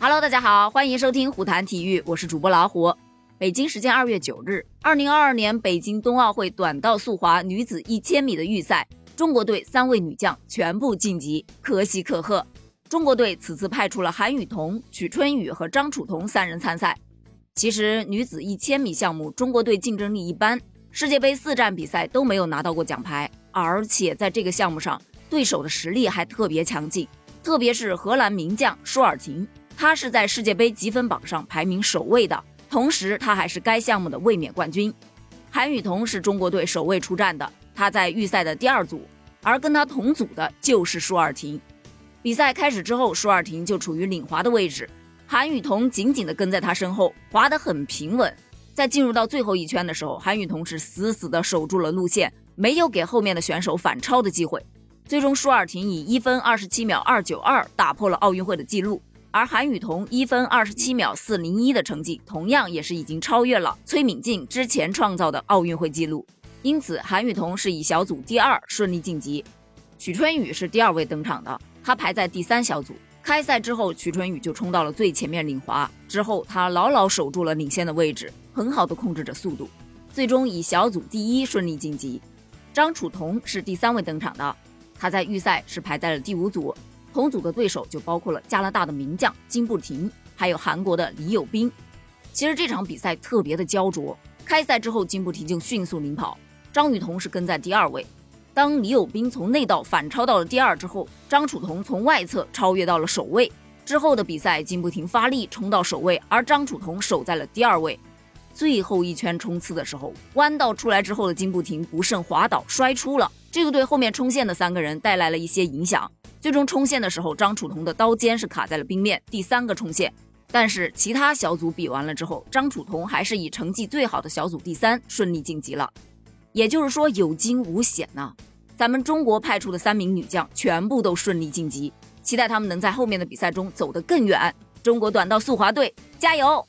Hello，大家好，欢迎收听虎谈体育，我是主播老虎。北京时间二月九日，二零二二年北京冬奥会短道速滑女子一千米的预赛，中国队三位女将全部晋级，可喜可贺。中国队此次派出了韩雨桐、曲春雨和张楚彤三人参赛。其实女子一千米项目，中国队竞争力一般，世界杯四站比赛都没有拿到过奖牌，而且在这个项目上，对手的实力还特别强劲，特别是荷兰名将舒尔廷。他是在世界杯积分榜上排名首位的，同时他还是该项目的卫冕冠军。韩雨桐是中国队首位出战的，他在预赛的第二组，而跟他同组的就是舒尔廷。比赛开始之后，舒尔廷就处于领滑的位置，韩雨桐紧紧地跟在他身后，滑得很平稳。在进入到最后一圈的时候，韩雨桐是死死地守住了路线，没有给后面的选手反超的机会。最终，舒尔廷以一分二十七秒二九二打破了奥运会的纪录。而韩雨桐一分二十七秒四零一的成绩，同样也是已经超越了崔敏静之前创造的奥运会纪录。因此，韩雨桐是以小组第二顺利晋级。曲春雨是第二位登场的，他排在第三小组。开赛之后，曲春雨就冲到了最前面领滑，之后他牢牢守住了领先的位置，很好的控制着速度，最终以小组第一顺利晋级。张楚彤是第三位登场的，他在预赛是排在了第五组。同组的对手就包括了加拿大的名将金步婷，还有韩国的李友斌。其实这场比赛特别的焦灼，开赛之后金步婷就迅速领跑，张雨桐是跟在第二位。当李友斌从内道反超到了第二之后，张楚彤从外侧超越到了首位。之后的比赛，金步婷发力冲到首位，而张楚彤守在了第二位。最后一圈冲刺的时候，弯道出来之后的金步婷不慎滑倒摔出了，这个对后面冲线的三个人带来了一些影响。最终冲线的时候，张楚彤的刀尖是卡在了冰面，第三个冲线。但是其他小组比完了之后，张楚彤还是以成绩最好的小组第三顺利晋级了。也就是说有惊无险呢。咱们中国派出的三名女将全部都顺利晋级，期待她们能在后面的比赛中走得更远。中国短道速滑队加油！